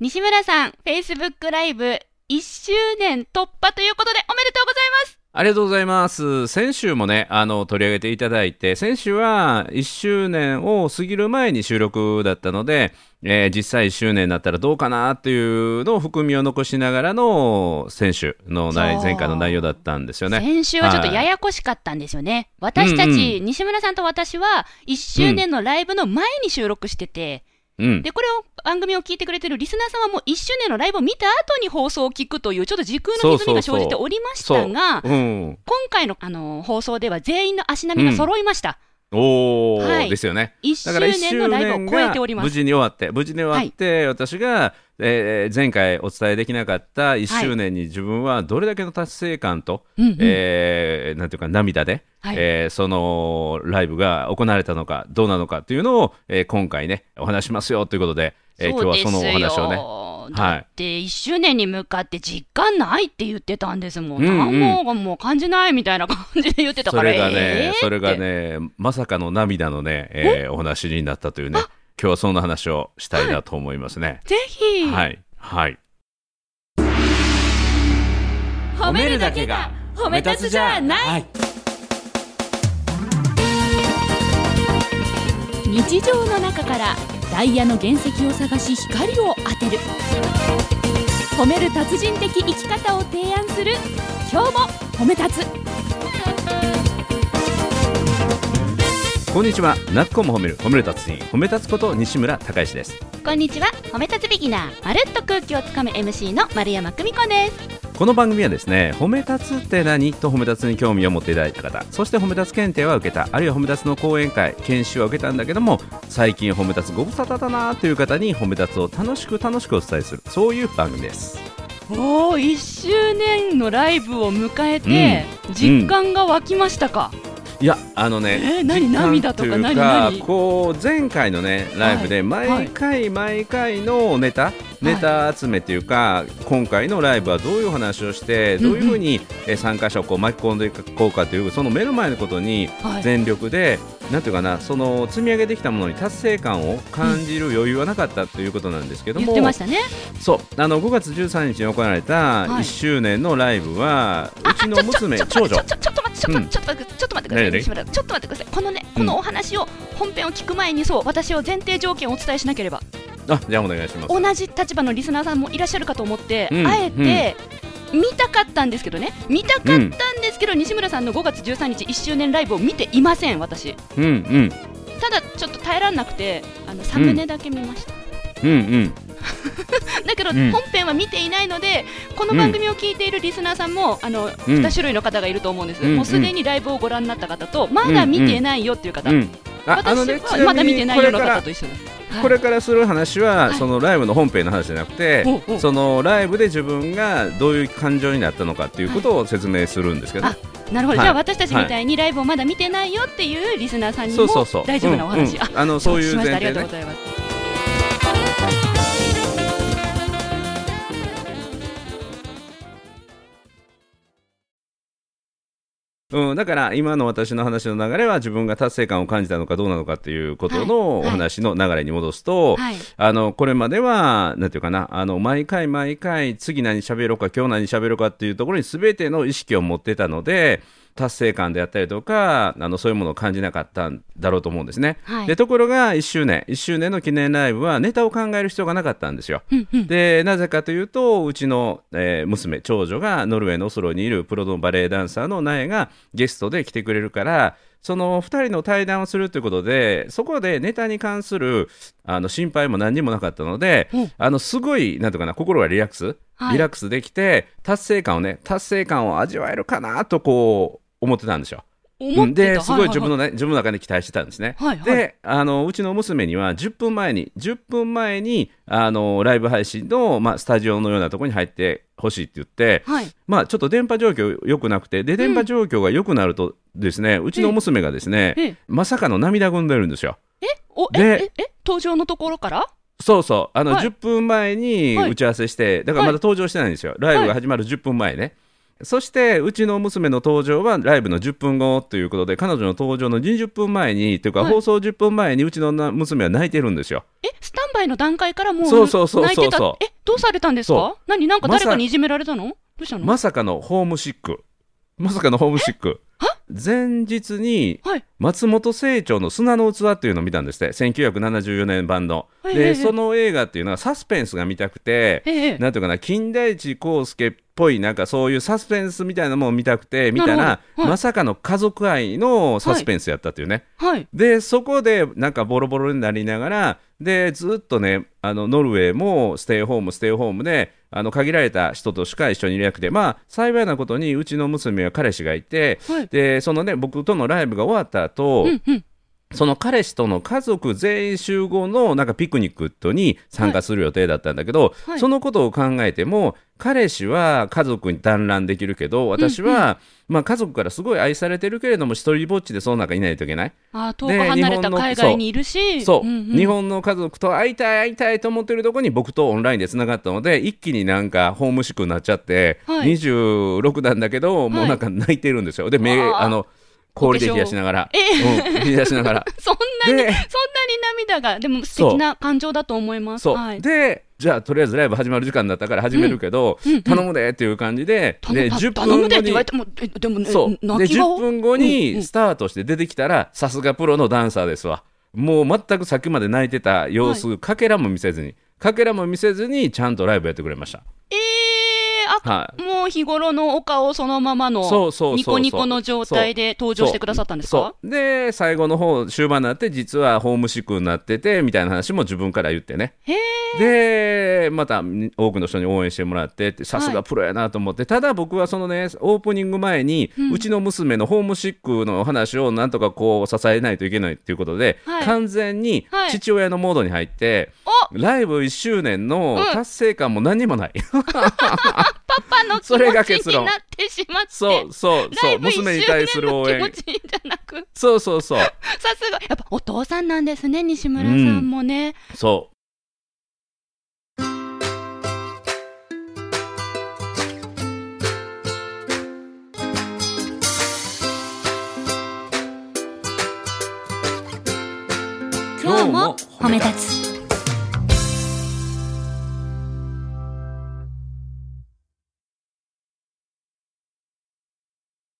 西村さん、Facebook ライブ1周年突破ということでおめでとうございますありがとうございます。先週もね、あの、取り上げていただいて、先週は1周年を過ぎる前に収録だったので、えー実際1周年になったらどうかなっていうのを含みを残しながらの先週の前回の内容だったんですよね。先週はちょっとややこしかったんですよね。私たち、うん西村さんと私は1周年のライブの前に収録してて、うん。で、これを番組を聞いてくれてるリスナーさんはもう1周年のライブを見た後に放送を聞くというちょっと時空の歪みが生じておりましたが、うん。今回の、あの放送では全員の足並みが揃いました。おー、はい。ですよね。1だから1周年周のライブを超えております。無事に終わって、無事に終わって、私が、えー前回お伝えできなかった1周年に自分はどれだけの達成感と、うんうん。えーなんていうか涙で、はい。えーそのライブが行われたのかどうなのかというのを、えー今回ねお話しますよということで、えー今日はそのお話をねね。だって。1周年に向かって実感ないって言ってたんですもん。うんうん。何ももう感じないみたいな感じで言ってたから。それがね、えーそれがねまさかの涙のね、え？ーお話になったというね。今日はそんな話をしたいなと思いますね。ぜひ、はい、はい。褒めるだけが褒め立つじゃない、はい。日常の中からダイヤの原石を探し光を当てる。褒める達人的生き方を提案する。今日も褒め立つ。こんにちは。なっこも褒める褒める達人褒め立つこと西村孝之です。こんにちは。褒め立つビギナーまるっと空気をつかむ MC の丸山久美子です。この番組はですね褒め立つって何？と褒め立つに興味を持っていただいた方そして褒め立つ検定は受けたあるいは褒め立つの講演会研修は受けたんだけども最近褒め立つご無沙汰だなという方に褒め立つを楽しく楽しくお伝えするそういう番組です。おお1周年のライブを迎えて、実感が湧きましたか、いやあのねえー何涙とかいう何何？こう前回のねライブではい。毎回毎回のネタ、ネタ集めっていうか今回のライブはどういう話をしてどういうふうにえー参加者をこう巻き込んでいこうかというその目の前のことにはい。全力で、なんていうかなその積み上げてきたものに達成感を感じる余裕はなかったということなんですけど言も、ってましたね。そう。あの5月13日に行われたはい。1周年のライブは、うちの娘ちょっと長女待ってちょちょっと待ってちょっと待ってちょっと待ってください。ちょっと待ってください。このねこのお話を本編を聞く前にそう私を前提条件をお伝えしなければ。あじゃあお願いします。同じ立場のリスナーさんもいらっしゃるかと思って、うんあえて、見たかったんですけどね。見たかったんですけど、西村さんの5月13日1周年ライブを見ていません私。うんうん。ただちょっと耐えられなくてあのサムネだけ見ました、うんうん。だけど、うん。本編は見ていないのでこの番組を聞いているリスナーさんも、あの2種類の方がいると思うんです、うんもうすでにライブをご覧になった方とまだ見てないよっていう方、うん私はまだ見てないような方と一緒です、はい。これからする話は、はいそのライブの本編の話じゃなくて、ほうほう。そのライブで自分がどういう感情になったのかっていうことを説明するんですけど、あなるほど、はい。じゃあ私たちみたいにライブをまだ見てないよっていうリスナーさんにも大丈夫なお話、うんうん。ああのそういう前提で。ありがとうございますうん、だから今の私の話の流れは自分が達成感を感じたのかどうなのかっていうことのおはい。話の流れに戻すと、はい。あのこれまではなんていうかなあの毎回毎回次何喋ろうか今日何喋ろうかっていうところに全ての意識を持ってたので達成感であったりとかあのそういうものを感じなかったんだろうと思うんですね。はい。でところが1周年。1周年の記念ライブはネタを考える必要がなかったんですよ。うんうん。でなぜかというとうちの、えー娘長女がノルウェーのオスロにいるプロのバレエダンサーの苗がゲストで来てくれるからその2人の対談をするということでそこでネタに関するあの心配も何にもなかったのでうん。あのすごいなんていうかな心がリラックス、はい。リラックスできて達成感をね達成感を味わえるかなとこう思ってたんですよ。ですごい自分の、のね、自分の中で期待してたんですね。はいはい。であのうちの娘には10分前に10分前にあのライブ配信の、まあ、スタジオのようなところに入ってほしいって言って、はい。まあ、ちょっと電波状況良くなくてで電波状況が良くなるとですね、うちの娘がですね、ええ。まさかの涙ぐんでるんですよ。え？おえ？でえ？え登場のところから？そうそう。あの、はい。10分前にはい。打ち合わせして、だからまだ登場してないんですよ、ライブが始まる10分前ね。そしてうちの娘の登場はライブの10分後ということで彼女の登場の20分前にというか、はい。放送10分前にうちのな娘は泣いてるんですよ。えスタンバイの段階からもうそうそうそう泣いてた？そうそうえどうされたんですか？そ何？なんか誰かにいじめられたの？どうしたの、まさかのホームシック。まさかのホームシック。前日にはい。松本清張の「砂の器」っていうのを見たんですって。1974年版の。ええでその映画っていうのはサスペンスが見たくてええ。なんていうかな金田一耕助っぽいなんかそういうサスペンスみたいなものを見たくて見たら、はいまさかの家族愛のサスペンスやったっていうね。はい。でそこでなんかボロボロになりながらでずっとねあのノルウェーもステイホームステイホームであの限られた人としか一緒にいなくてまあ幸いなことにうちの娘は彼氏がいて、はいでそのね僕とのライブが終わった後、うんうん。その彼氏との家族全員集合のなんかピクニックに参加する予定だったんだけど、はい。そのことを考えても彼氏は家族に団らんできるけど私は、まあ、家族からすごい愛されてるけれども一人ぼっちでその中いないといけない。あー遠く離れた海外にいるし。そう、んん。日本の家族と会いたい会いたいと思ってるところに僕とオンラインでつながったので一気になんかホームシックになっちゃって、はい。26なんだけどもうなんか泣いてるんですよ。で目あの氷で冷やしながら、う。ん、冷やしながら。そんなに、でそんなに涙が、でも素敵な感情だと思います。そう、はい。でじゃあとりあえずライブ始まる時間だったから始めるけど、うんうん。頼むでっていう感じで、で頼10頼むでって分後に言われても、えでもね、そう。で10泣き顔？分後にスタートして出てきたらさすがプロのダンサーですわ。もう全くさっきまで泣いてた様子、かけらも見せずにかけらも見せずにちゃんとライブやってくれました。えー、あ、はい。もう日頃のお顔そのままのニコニコの状態で登場してくださったんですか？で最後の方終盤になって実はホームシックになっててみたいな話も自分から言ってね。へでまた多くの人に応援してもらってってさすがプロやなと思って、ただ僕はそのねオープニング前に、うちの娘のホームシックの話をなんとかこう支えないといけないっていうことで、はい。完全にはい。父親のモードに入って、ライブ1周年の達成感も何にもない、パパの気それが持ち結論になってしまってそうそうそう娘に対する応援周年の気持ちじゃなくそうそうそうさすが。やっぱお父さんなんですね西村さんもね、そう。今日も褒め立つ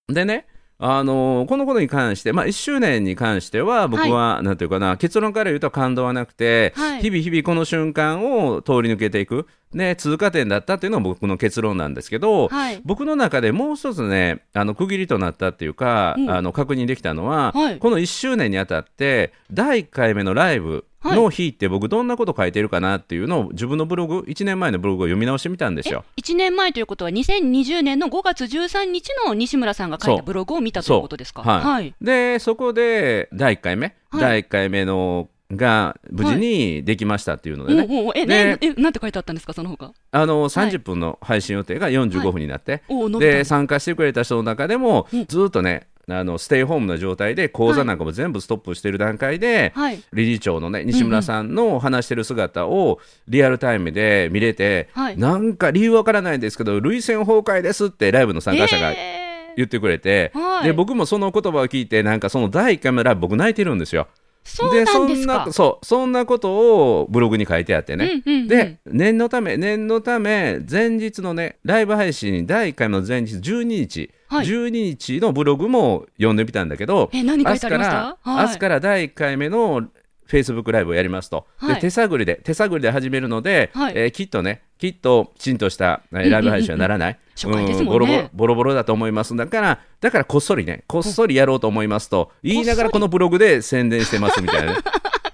でね、あのーこのことに関して、まあ、1周年に関しては、僕は、なんていうかな、結論から言うと感動はなくて、はい。日々日々この瞬間を通り抜けていく、ね、通過点だったっていうのが僕の結論なんですけど、はい。僕の中でもう一つね、あの区切りとなったっていうか、うん。あの確認できたのは、はい。この1周年にあたって、第1回目のライブの日って、僕、どんなこと書いてるかなっていうのを、自分のブログ、1年前のブログを読み直してみたんですよ。1年前ということは2020年の5月13日の西村さんが書いたブログを見たということですか？はい。はい。でそこで第1回目、はい。第1回目のが無事にできましたっていうのでね、おうおう。え、でね、え、なんて書いてあったんですか、その他。あの30分の配信予定が45分になって、おお、伸びた。で参加してくれた人の中でも、うん。ずっとねあのステイホームの状態で講座なんかも全部ストップしてる段階で、はい。理事長のね西村さんの話してる姿をリアルタイムで見れて、はいなんか理由わからないんですけど涙腺崩壊ですってライブの参加者がえー言ってくれて、はいで僕もその言葉を聞いてなんかその第1回目のライブ僕泣いてるんですよ。そうなんですか。そんな。そうそんなことをブログに書いてあってね、うんうんうん。で念のため念のため前日のねライブ配信第1回の前日12日、はい。12日のブログも読んでみたんだけどえ何書いてありました？明日から、はい。明日から第1回目のフェイスブックライブをやりますと、はい。で手探りで手探りで始めるので、はい。えーきっとねきっときちんとしたえーライブ配信はならない、うんうんうん初回ですもんね。ボロボロボロボロだと思います。だからだからこっそりねこっそりやろうと思いますと言いながらこのブログで宣伝してますみたいなね。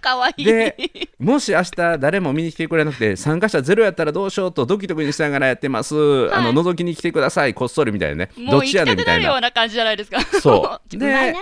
かわい。い。でもし明日誰も見に来てくれなくて参加者ゼロやったらどうしようとドキドキしながらやってます、あの覗きに来てください。こっそりみたいなね。もどっちやねんみたいな。るような感じじゃないですか。そう。で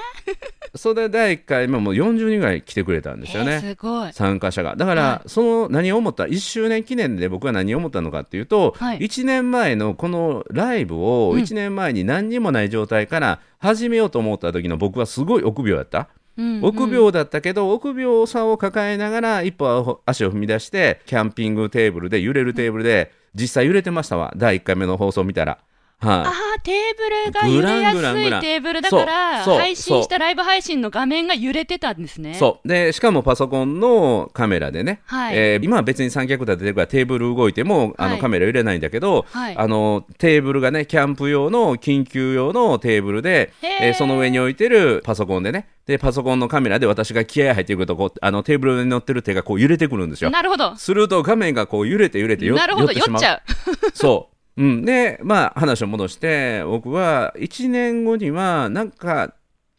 それで第1回目も40人ぐらい来てくれたんですよえーねすごい。参加者が。だから、はその何を思った1周年記念で僕は何を思ったのかっていうと、はい。1年前のこのライブをうん。1年前に何にもない状態から始めようと思った時の僕はすごい臆病だった。うんうん臆病だったけど、臆病さを抱えながら一歩足を踏み出してキャンピングテーブルで揺れるテーブルで実際揺れてましたわ。第1回目の放送見たら。はい、あーテーブルが揺れやすいテーブルだから配信したライブ配信の画面が揺れてたんですね。そう。でしかもパソコンのカメラでね、はい。えー今は別に三脚立ててるからテーブル動いてもあのはい。カメラ揺れないんだけど、はい。あのテーブルがねキャンプ用の緊急用のテーブルで、えーその上に置いてるパソコンでねでパソコンのカメラで私が気合入っていくとこうあのテーブルに乗ってる手がこう揺れてくるんですよ。なるほど。すると画面がこう揺れて揺れてよなるほど。寄ってしまう。酔っちゃう。そう。うん、で、まあ、話を戻して、僕は1年後には、なんか、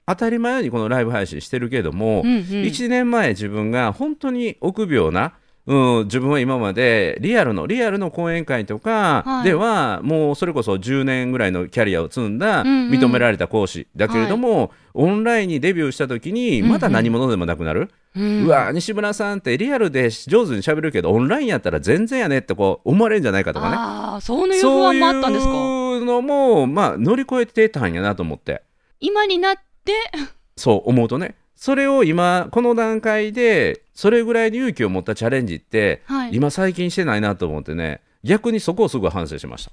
当たり前にこのライブ配信してるけども、うんうん。1年前自分が本当に臆病な、うん、自分は今までリアルのリアルの講演会とかはい。では、もうそれこそ10年ぐらいのキャリアを積んだうんうん。認められた講師だけれども、オンラインにデビューした時にまた何者でもなくなる、うん。うわ西村さんってリアルで上手に喋るけどオンラインやったら全然やねってこう思われるんじゃないかとかね。ああそういう不安もあったんですか？そういうのも、まあ、乗り越えてたんやなと思って。今になって。そう思うとね。それを今この段階でそれぐらいの勇気を持ったチャレンジって、はい。今最近してないなと思ってね逆にそこをすごい反省しまし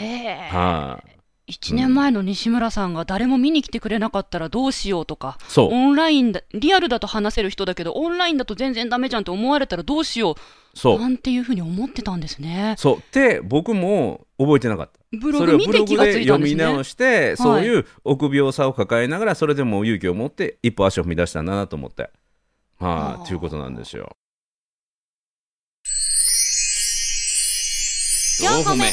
へえ。た。はい、1年前の西村さんが誰も見に来てくれなかったらどうしようとかそう。オンラインだリアルだと話せる人だけどオンラインだと全然ダメじゃんって思われたらどうしよそう。うなんていうふうに思ってたんですね。そう。って僕も覚えてなかった。ブログ見て気がついた読んですね。み直して、そういう臆病さを抱えながらそれでも勇気を持って一歩足を踏み出したんだなと思ってはい、ということなんですよ。4個目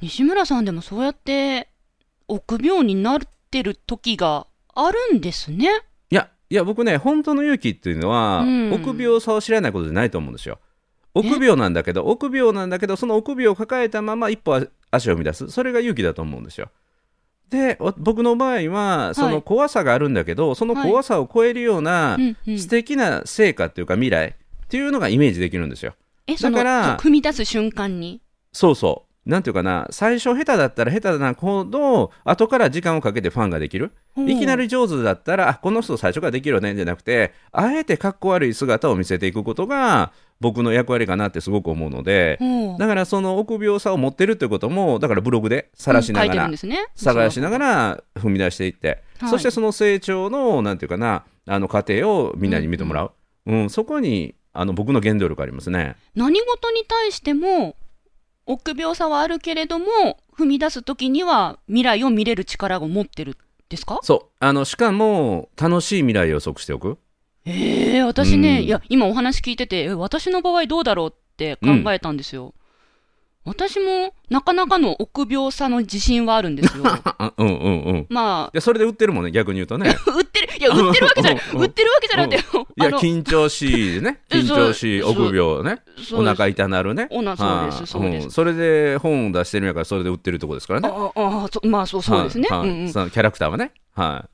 西村さんでもそうやって臆病になってる時があるんですねいや、いや、僕ね、本当の勇気っていうのは、うん臆病さを知らないことじゃないと思うんですよ。臆病なんだけど、臆病なんだけど、その臆病を抱えたまま一歩足を踏み出す、それが勇気だと思うんですよ。で、お僕の場合は、その怖さがあるんだけど、その怖さを超えるような素敵な成果っていうか未来っていうのがイメージできるんですよ。えそのだからそう踏み出す瞬間に？そうそう。なんていうかな、最初下手だったら下手なほど、後から時間をかけてファンができる。うんいきなり上手だったら、あこの人最初からできるよね、じゃなくて、あえてかっこ悪い姿を見せていくことが、僕の役割かなってすごく思うので、うんだからその臆病さを持ってるってことも、だからブログで晒しながら書いてるんね探しながら踏み出していって、はいそしてその成長の、なんていうかな、あの過程をみんなに見てもらう。うん、そこに、あの僕の原動力ありますね。何事に対しても臆病さはあるけれども踏み出す時には未来を見れる力を持ってるですか？そう。あの、しかも、楽しい未来を予測しておく。ええ私ね、うんいや今お話聞いててえ私の場合どうだろうって考えたんですよ、私もなかなかの臆病さの自信はあるんですよあ うんうんうん。いまあや、それで売ってるもんね、逆に言うとね。売ってるいや売ってるわけじゃない うん売ってるわけじゃなくて、いや、緊張しいでね。緊張しい、臆病ね。お腹痛なるね。おなそうですそうですんそれで本を出してるんやから、それで売ってるとこですからね。ああまあそうそうですね、キャラクターはね。は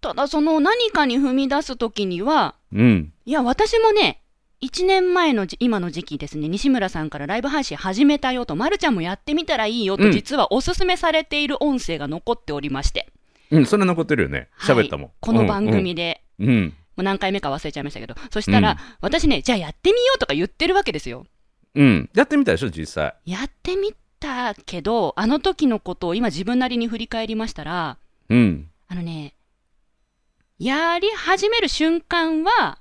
ただその何かに踏み出す時にはいうん。いや、私もね、1年前のじ今の時期ですね、西村さんからライブ配信始めたよと、まるちゃんもやってみたらいいよと、うん実はおすすめされている音声が残っておりまして、うん、それ残ってるよね。はい喋ったもん。この番組で、うん。うん。もう何回目か忘れちゃいましたけど、そしたら、うん私ね、じゃあやってみようとか言ってるわけですよ。うん。やってみたでしょ、実際。やってみたけど、あの時のことを今自分なりに振り返りましたら、うん。あのね、やり始める瞬間は、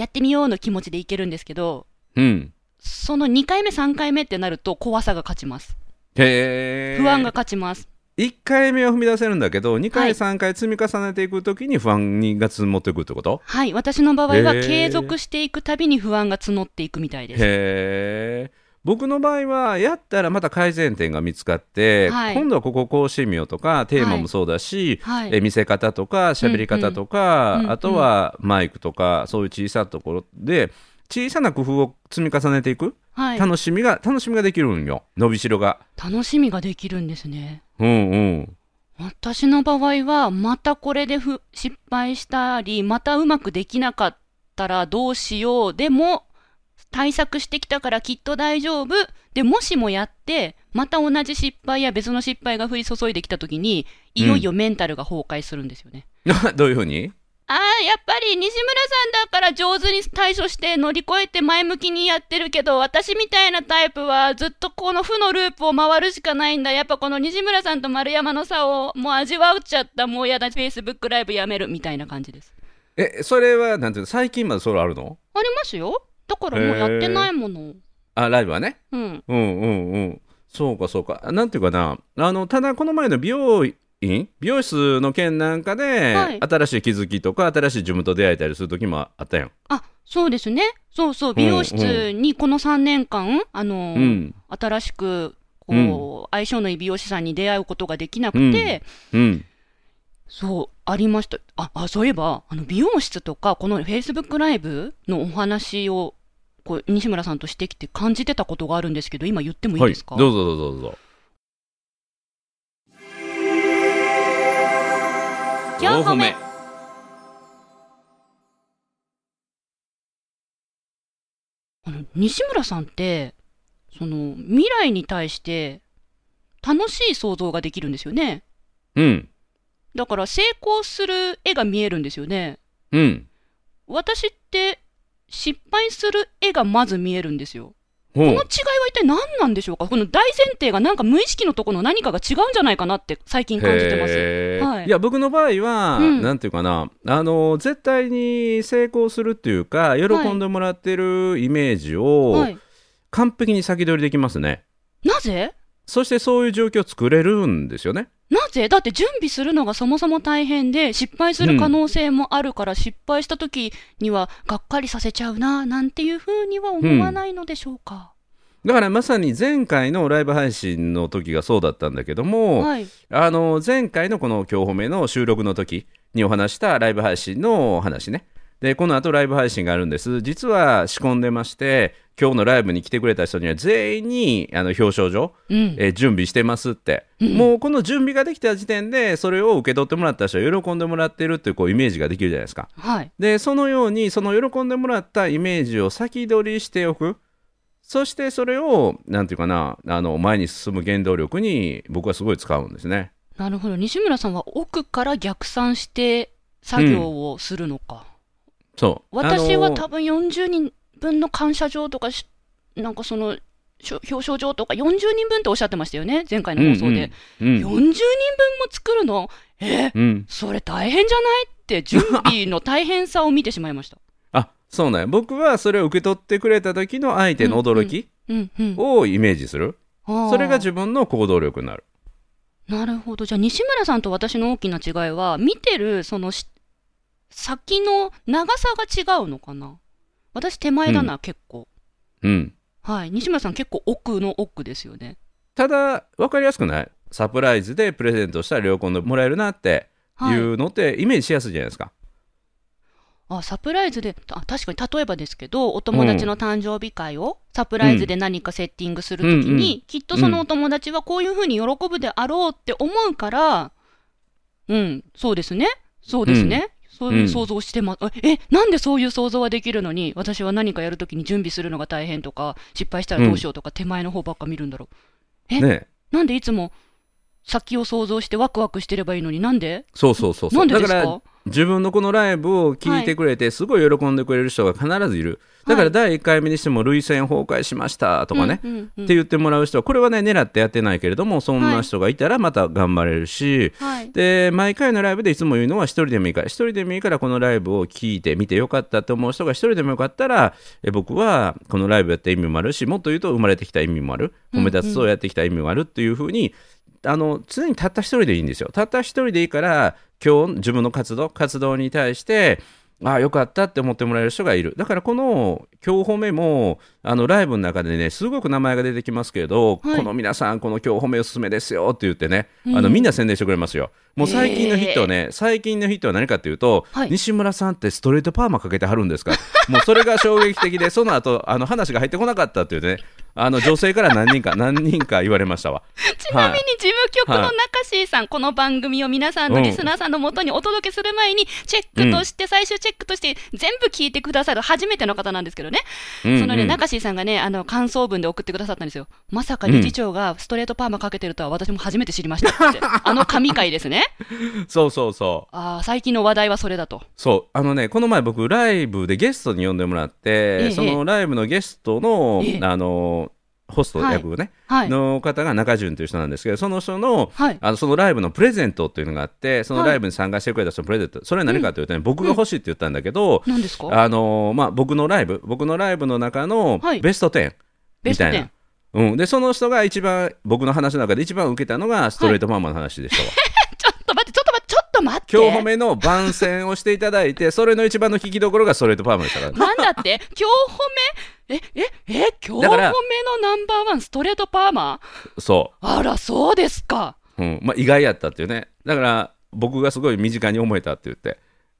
やってみようの気持ちでいけるんですけど、うん。その2回目、3回目ってなると怖さが勝ちます。へえ。不安が勝ちます。1回目は踏み出せるんだけど、2回、はい3回積み重ねていくときに不安が積もっていくってこと？はい、私の場合は継続していくたびに不安が募っていくみたいです。へえ。僕の場合はやったらまた改善点が見つかって、はい。今度はこここうしてみようとかテーマもそうだし、はい。え見せ方とか喋り方とか、うんうん。あとはマイクとかそういう小さなところで小さな工夫を積み重ねていく、はい、楽しみが楽しみができるんよ。伸びしろが。楽しみができるんですね。うんうん。私の場合は、またこれでふ失敗したり、またうまくできなかったらどうしよう。でも、対策してきたからきっと大丈夫。で、もしもやって、また同じ失敗や別の失敗が降り注いできたときに、いよいよメンタルが崩壊するんですよね。どういうふうに？ああ、やっぱり西村さんだから上手に対処して乗り越えて前向きにやってるけど、私みたいなタイプはずっとこの負のループを回るしかないんだ。やっぱこの西村さんと丸山の差をもう味わっちゃった。もうやだ、Facebook ライブやめるみたいな感じです。えそれはなんていうの？最近までそれあるの？ありますよ。だからもうやってないもの。あライブはね？うん。うんうんうん。そうかそうか。なんていうかな。あのただこの前の美容院？美容室の件なんかで、はい。新しい気づきとか新しい自分と出会えたりする時もあったやん。あ、そうですね。そうそう。美容室にこの3年間、あの、うん。新しく、こう、うん。相性のいい美容師さんに出会うことができなくて、うん。そう、ありました。あ、あそういえば、あの、美容室とか、この Facebook ライブのお話を、こう、西村さんとしてきて感じてたことがあるんですけど、今言ってもいいはいですか、どうぞどうぞどうぞ。4歩目あの西村さんって、その、未来に対して、楽しい想像ができるんですよね。うん。だから、成功する絵が見えるんですよね。うん。私って、失敗する絵がまず見えるんですよ。この違いは一体何なんでしょうか？この大前提がなんか無意識のところの何かが違うんじゃないかなって最近感じてます。はい。いや僕の場合は、うん。なんていうかな。あの絶対に成功するっていうか喜んでもらってるイメージをはい。完璧に先取りできますね、なぜ？そしてそういう状況を作れるんですよねなぜ？だって準備するのがそもそも大変で失敗する可能性もあるから、失敗した時にはがっかりさせちゃうななんていうふうには思わないのでしょうか、だからまさに前回のライブ配信の時がそうだったんだけども、はい。あの前回のこの今日褒めの収録の時にお話したライブ配信の話ね。でこの後ライブ配信があるんです。実は仕込んでまして今日のライブに来てくれた人には全員にあの表彰状、うん。えー準備してますって、うんもうこの準備ができた時点でそれを受け取ってもらった人は喜んでもらってるっていうこうイメージができるじゃないですかはい。でそのようにその喜んでもらったイメージを先取りしておくそしてそれをなんていうかなあの前に進む原動力に僕はすごい使うんですねなるほど。西村さんは奥から逆算して作業をするのか。そうあの私は多分40人分の感謝状とかし、なんかその、表彰状とか40人分っておっしゃってましたよね、前回の放送で。うんうん40人分も作るの？え？ーうん。それ大変じゃない？って、準備の大変さを見てしまいました。あそうなんや。僕はそれを受け取ってくれた時の相手の驚き。をイメージする、それが自分の行動力になる。なるほど。じゃあ、西村さんと私の大きな違いは、見てる、そのし、先の長さが違うのかな？私手前だな、結構。うんはい。西村さん結構奥の奥ですよね。ただ分かりやすくない？サプライズでプレゼントしたら喜んでもらえるなってはいいうのってイメージしやすいじゃないですか、あ、サプライズで、あ確かに例えばですけど、お友達の誕生日会をサプライズで何かセッティングするときに、うんきっとそのお友達はこういうふうに喜ぶであろうって思うから、うん、そうですね。そうですね。そういう想像してます。え、なんでそういう想像はできるのに、私は何かやるときに準備するのが大変とか、失敗したらどうしようとか、手前の方ばっか見るんだろう。えねなんでいつも先を想像してワクワクしてればいいのになんで？そうそうそうそなうんだから自分のこのライブを聞いてくれてすごい喜んでくれる人が必ずいる。だから第1回目にしても涙腺崩壊しましたとかね、うんうんうん。って言ってもらう人はこれはね狙ってやってないけれどもそんな人がいたらまた頑張れるし、はい。で毎回のライブでいつも言うのは一人でもいいから一人でもいいからこのライブを聞いて見てよかったって思う人が一人でもよかったらえ僕はこのライブやった意味もあるしもっと言うと生まれてきた意味もある。褒め立つをやってきた意味もあるっていうふうに、あの常にたった一人でいいんですよ。たった一人でいいから今日自分の活動活動に対してああよかったって思ってもらえる人がいる。だからこの今日褒めもあのライブの中でねすごく名前が出てきますけど、はい。この皆さんこの今日褒めおすすめですよって言ってね、あのみんな宣伝してくれますよもう最近のヒットはね、最近のヒットは何かっていうと、はい。西村さんってストレートパーマかけてはるんですか。もうそれが衝撃的でその後あの話が入ってこなかったっていうね。あの女性から何人か 何人か言われましたわ。ちなみに事務局のはい中椎さん、この番組を皆さんのリスナーさんのもとにお届けする前に、チェックとして、最終チェックとして、全部聞いてくださる初めての方なんですけどね、うんうん。そのね、中椎さんがね、あの感想文で送ってくださったんですよ。まさか理事長がストレートパーマかけてるとは私も初めて知りましたって、あの神回ですね。ね。そうそうそう。ああ、最近の話題はそれだと。そう。あのねこの前僕ライブでゲストに呼んでもらって、ええ。そのライブのゲストの、ええ。あのホスト役ね、はい。の方が中潤という人なんですけどその人のはい。あのそのライブのプレゼントっていうのがあってそのはいライブに参加してくれた人のプレゼント、それは何かというとね、僕が欲しいって言ったんだけど、何ですか？あのまあ、僕のライブ僕のライブの中のはい。ベスト10ベストみたいな、うん、でその人が一番僕の話の中で一番受けたのがストレートマンマの話でしたわ、ちょっと待って、ちょっと待って。今日褒めの番宣をしていただいてそれの一番の聞きどころがストレートパーマでしたからなんだって？今日褒め？え、え、え、今日褒めのナンバーワンストレートパーマそあら、そうですか。う、うん。まあ、意外やったっていうね。だから僕がすごい身近に思えたって言って、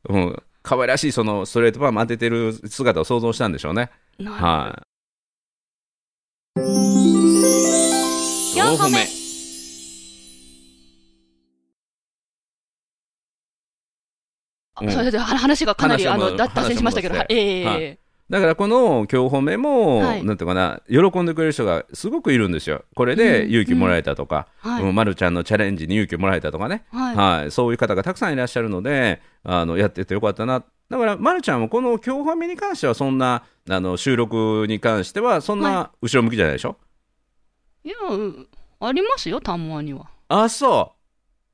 うん、可愛らしいそのストレートパーマ当ててる姿を想像したんでしょうね。なはい。4歩目話がかなりあの脱線しましたけど、ええはい。だからこの今日褒めも、はい。なんていうかな喜んでくれる人がすごくいるんですよ。これでうん。勇気もらえたとか、はい。うんまるちゃんのチャレンジに勇気をもらえたとかね、はい。はい、そういう方がたくさんいらっしゃるのであのやっててよかったな。だから、ま、るちゃんもこの今日褒めに関してはそんなあの収録に関してはそんな後ろ向きじゃないでしょ、いや、うん。ありますよ、たまには。あそう。え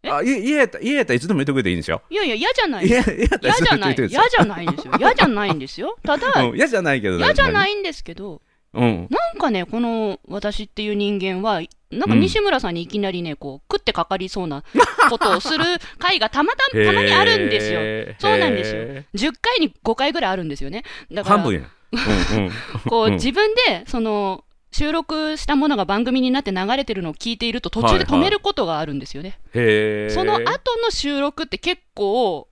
あい家やった家やったらいつでも言ってくれていいんですよいやいや、嫌じゃない。家家やったらいつでも嫌じゃない。言ってくれていいんですよ嫌じゃないんですよ。嫌じゃないんですよ。ただ、うん嫌じゃないけど嫌じゃないい、んですけど、うん、なんかね、この私っていう人間は、なんかうん西村さんにいきなりね、こう、食ってかかりそうなことをする 回がたまたたまにあるんですよ。そうなんですよへ10回に5回ぐらいあるんですよね。だーから、半分やん、うんうん、こう、うん自分で、その、収録したものが番組になって流れてるのを聞いていると途中で止めることがあるんですよね。へー。その後の収録って結構、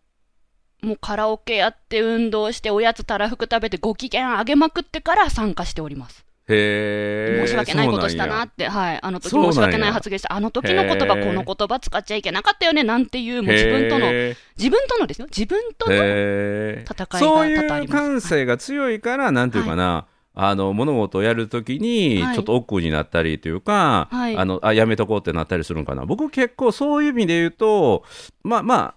もうカラオケやって運動しておやつたらふく食べてご機嫌上げまくってから参加しております。申し訳ないことしたなって、はい、あの時申し訳ない発言した、あの時の言葉、この言葉使っちゃいけなかったよねなんていう、もう自分との、へ自分とのですよ、自分との、ー。戦いがそう多々あります。いう感性が強いから、なんていうかな、あの物事をやるときにはい。ちょっと億劫になったりというか、はい。あのあやめとこうってなったりするのかな。僕結構そういう意味で言うとまあまあ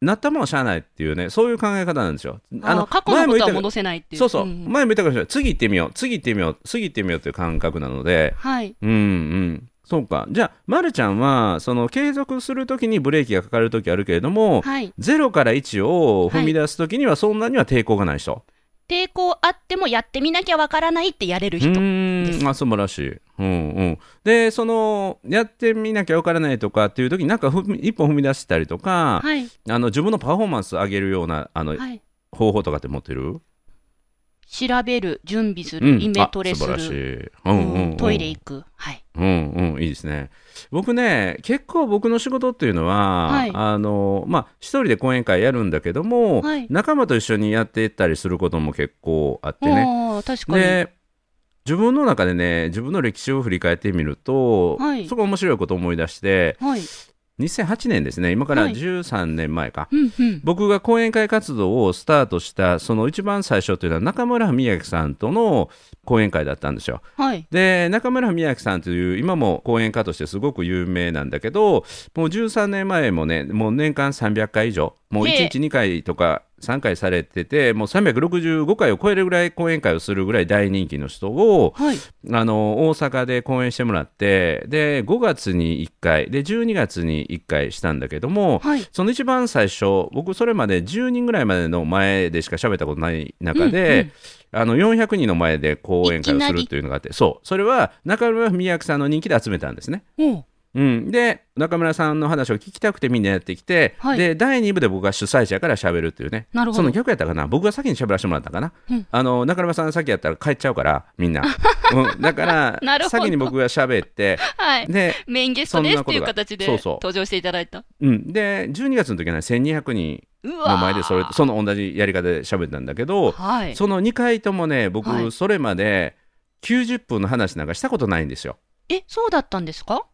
なったもんはしゃあないっていうねそういう考え方なんですよ。あの過去のことは戻せないっていう。そうそう、ん前も言ったかもしれない。次行ってみよう。次行ってみよう。次行ってみようっていう感覚なので。はい。うんうん。そうか。じゃあ、ま、るちゃんはその継続するときにブレーキがかかるときあるけれども、はい。0から1を踏み出すときにはそんなには抵抗がない人。抵抗あってもやってみなきゃわからないってやれる人。うーんあ素晴らしい、うんうん、でそのやってみなきゃわからないとかっていう時になんか一歩踏み出したりとか、はい。あの自分のパフォーマンス上げるようなあの、はい。方法とかって持ってる、調べる、準備する、うん、イメトレする、、うんうんトイレ行く。はい。うんうんいいですね僕ね結構僕の仕事っていうのは、はいあのまあ一人で講演会やるんだけども、はい仲間と一緒にやっていったりすることも結構あってね確かに。で自分の中でね自分の歴史を振り返ってみると、はいすごい面白いことを思い出してはい。2008年ですね今からはい13年前か、うんうん。僕が講演会活動をスタートしたその一番最初というのは中村文明さんとの講演会だったんですよ。はい。で中村文明さんという今も講演家としてすごく有名なんだけどもう13年前もねもう年間300回以上もうへえ1日2回とか3回されててもう365回を超えるぐらい講演会をするぐらい大人気の人をはい。あの大阪で講演してもらってで5月に1回で12月に1回したんだけども、はい。その一番最初僕それまで10人ぐらいまでの前でしか喋ったことない中で、あの400人の前で講演会をするというのがあってそうそれは中村文明さんの人気で集めたんですね。おううん、で中村さんの話を聞きたくてみんなやってきて、はい。で第2部で僕が主催者から喋るっていうね。なるほど。その逆やったかな。僕が先に喋らせてもらったかな、うん。あの中村さん先やったら帰っちゃうからみんな、うん、だから なるほど。先に僕が喋ってはい。でメインゲストですっていう形で登場していただいた。うん、で12月の時はね1200人の前でそれその同じやり方で喋ったんだけど、はい。その2回ともね僕、はい。それまで90分の話なんかしたことないんですよ。え、そうだったんですか？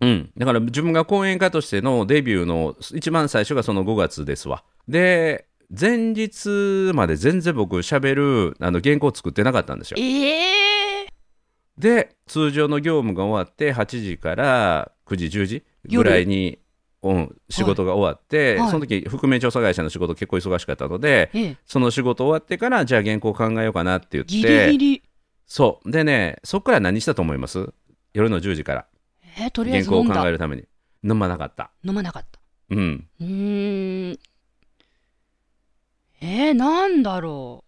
うん、だから自分が講演家としてのデビューの一番最初がその5月ですわ。で前日まで全然僕喋るあの原稿作ってなかったんですよ。ええで通常の業務が終わって8時から9時10時ぐらいにうん、仕事が終わって、はい。その時覆面調査会社の仕事結構忙しかったので、ええ、その仕事終わってからじゃあ原稿考えようかなって言って。ギリギリ。そう。でねそっから何したと思います？夜の10時からえーとりあえ原稿を考。えるために飲まなかった飲まなかった。うんうーん。えー、なんだろ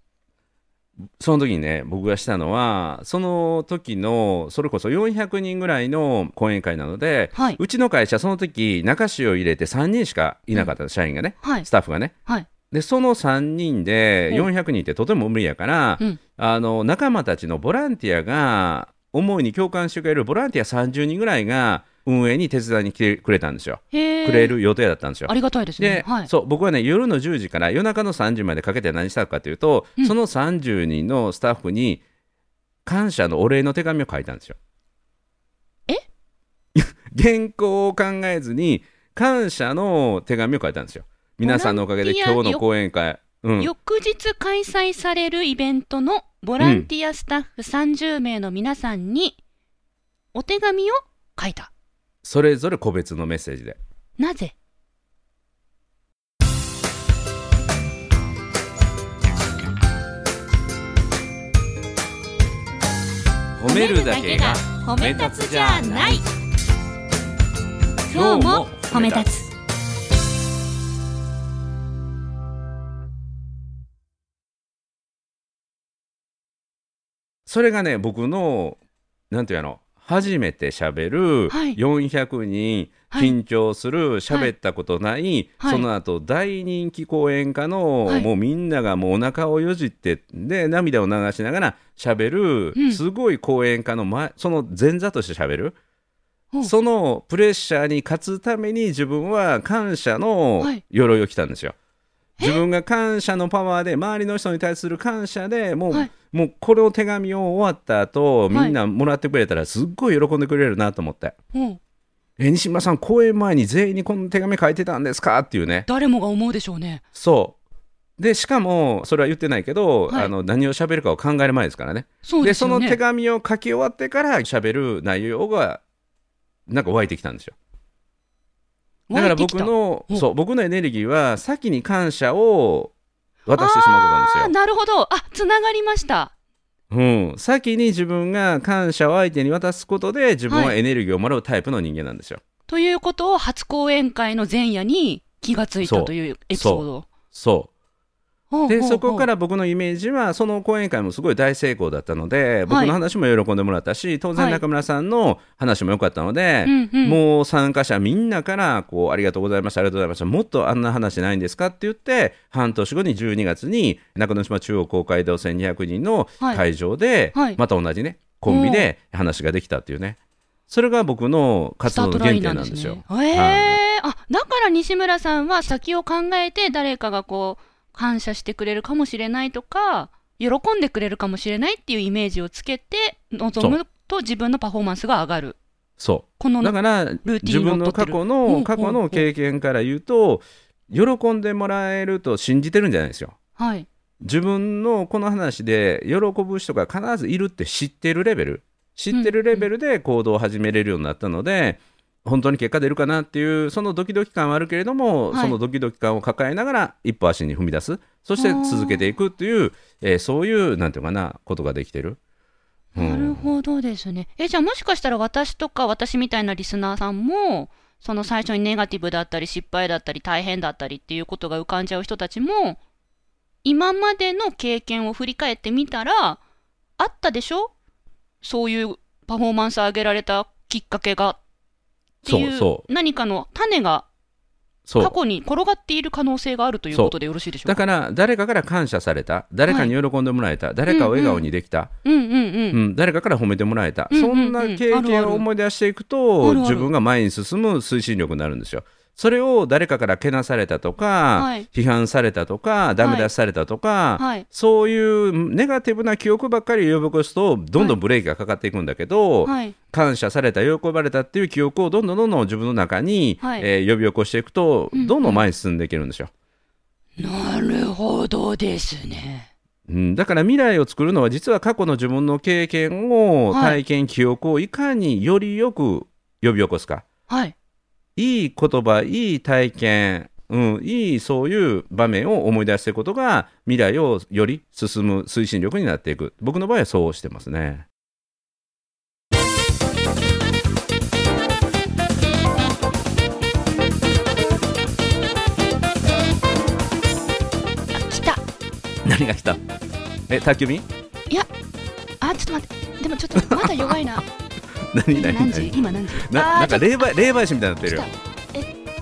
その時にね僕がしたのはその時のそれこそ400人ぐらいの講演会なのでう。はい。うちの会社その時中市を入れて3人しかいなかった、社員がねはいス。タッフがねはい。でその3人でうん400人ってとても無理やから、うんあの仲間たちのボランティアが思いに共感してくれるボランティア30人ぐらいが運営に手伝いに来てくれたんですよ、くれる予定だったんですよありがたいですねで。、はい。そう僕はね夜の10時から夜中の3時までかけて何したかというと、うんその30人のスタッフに感謝のお礼の手紙を書いたんですよ。え？原稿を考えずに感謝の手紙を書いたんですよ。皆さんのおかげで今日の講演会、うん、翌日開催されるイベントのボランティアスタッフ30名の皆さんにお手紙を書いた。それぞれ個別のメッセージで。なぜ？褒めるだけが褒め立つじゃない。今日も褒め立つそれがね僕のなんていうの初めてしゃべるはい。400人はい緊張する喋ったことない、はい。その後大人気講演家の、はい。もうみんながもうお腹をよじってで涙を流しながら喋る、うん。すごい講演家の前その前座として喋る、うん。そのプレッシャーに勝つために自分は感謝のはい。鎧を着たんですよ。自分が感謝のパワーで周りの人に対する感謝でもう,、はいもうこの手紙を終わった後い。みんなもらってくれたらすっごい喜んでくれるなと思って。うん。え西村さん講演前に全員にこの手紙書いてたんですか？っていうね。誰もが思うでしょうね。そう。でしかもそれは言ってないけど、はい。あの何を喋るかを考える前ですからね。そうでね。その手紙を書き終わってから喋る内容がなんか湧いてきたんですよ。だから僕のおそう僕のエネルギーは先に感謝を渡してしまうことなんですよなるほど。あ、つながりました。うん、先に自分が感謝を相手に渡すことで自分ははいエネルギーをもらうタイプの人間なんですよ。ということを初講演会の前夜に気がついたというエピソード。そうでそこから僕のイメージはその講演会もすごい大成功だったので僕の話も喜んでもらったし当然はい中村さんの話も良かったので、うんうん、もう参加者みんなからこうありがとうございましたありがとうございましたもっとあんな話ないんですかって言って半年後に12月に中之島中央公会堂1200人のはい。会場ではい。また同じねコンビで話ができたっていうね。それが僕の活動の原点なんですよ。えー。あだから西村さんは先を考えて誰かがこう感謝してくれるかもしれないとか喜んでくれるかもしれないっていうイメージをつけて臨むと自分のパフォーマンスが上がる。そこのうだから自分の過去の過去の経験から言うと喜んでもらえると信じてるんじゃないですよ。はい。自分のこの話で喜ぶ人が必ずいるって知ってるレベル知ってるレベルで行動を始めれるようになったので、本当に結果出るかなっていうそのドキドキ感はあるけれども、はいそのドキドキ感を抱えながら一歩足に踏み出すそして続けていくっていう、えーそういうなんていうかなことができてる。うんなるほどですね。え、じゃあもしかしたら私とか私みたいなリスナーさんも、その最初にネガティブだったり失敗だったり大変だったりっていうことが浮かんじゃう人たちも、今までの経験を振り返ってみたら、あったでしょ？そういうパフォーマンス上げられたきっかけが。っていうそう。そ何かの種が過去に転がっている可能性があるということでよろしいでしょうか？だから誰かから感謝された誰かに喜んでもらえた、誰かを笑顔にできた、誰かから褒めてもらえた、うんうんうん。そんな経験を思い出していくあと自分が前に進む推進力になるんですよ。それを誰かからけなされたとか、はい批判されたとかダメ出しされたとか、はい。そういうネガティブな記憶ばっかり呼び起こすとどんどんブレーキがかかっていくんだけど、はい。感謝された喜ばれたっていう記憶をどんどんどんどん自分の中に、はいえー呼び起こしていくとうんうんどんどん前に進んでいけるんですよ。なるほどですね。うん、だから未来を作るのは実は過去の自分の経験を、はい体験記憶をいかによりよく呼び起こすか、はい。いい言葉いい体験うん、いいそういう場面を思い出していくことが未来をより進む推進力になっていく。僕の場合はそうしてますね。あ来た。何が来た？え宅急便？あちょっと待って。でもちょっとまだ弱いな何今何時？何？何今何時？ななんか霊媒霊媒師みたいになってるよ。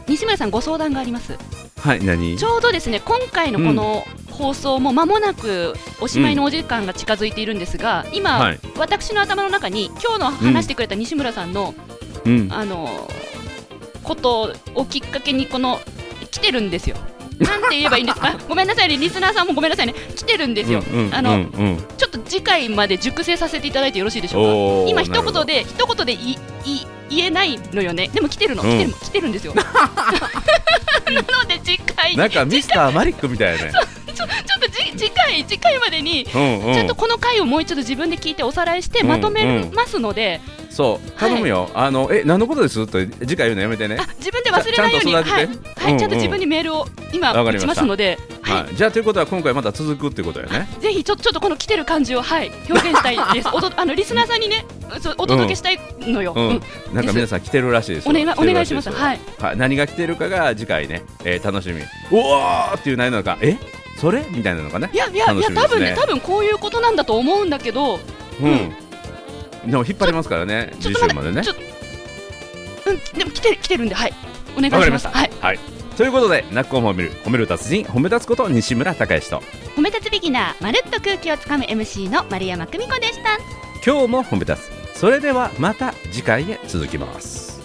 西村さんご相談があります。はい何？ちょうどですね今回のこの放送も間もなくおしまいのお時間が近づいているんですが、今、はい。私の頭の中に今日の話してくれた西村さんの、うん。あのことをきっかけにこの来てるんですよ。なんて言えばいいんですか？ごめんなさいね。リスナーさんもごめんなさいね。来てるんですよ、うんうんあの、うん。うんちょっと次回まで熟成させていただいてよろしいでしょうか？今一言で一言でいい言えないのよね。でも来てるの、うん。来てる来てるんですよ。なので次回なんかミスターマリックみたいね。ちょっとじ次回次回までにうんうん。ちょっとこの回をもう一度自分で聞いておさらいしてまとめますので、そう。頼むよ、あのえ何のことです？って次回言うのやめてね。あ自分で忘れないように。ちゃんとはい、育てて。はい。うんちゃんと自分にメールを今打ちますので、はい。はい、じゃあということは今回また続くってことよね。ぜひちょちょっとこの来てる感じをはい。表現したいです。おどあのリスナーさんにねお届けしたいのよ。うん、うん。なんか皆さん来てるらしいですよ。お願いいします。はい。はい、何が来てるかが次回ね、えー楽しみ。おおっていう内容なのか。え？それ？みたいなのかねいやいやいや多分ね多分こういうことなんだと思うんだけど、うん、でも引っ張りますからね次ちょっと待って、週までね。うんでも来て来てるんではい。お願いしま。す。した。はい。はい。ということで「ナックを褒める褒める達人褒め立つこと西村孝之と。褒め立つビギナーまるっと空気をつかむ MC の丸山久美子でした。今日も褒め立つ。それではまた次回へ続きます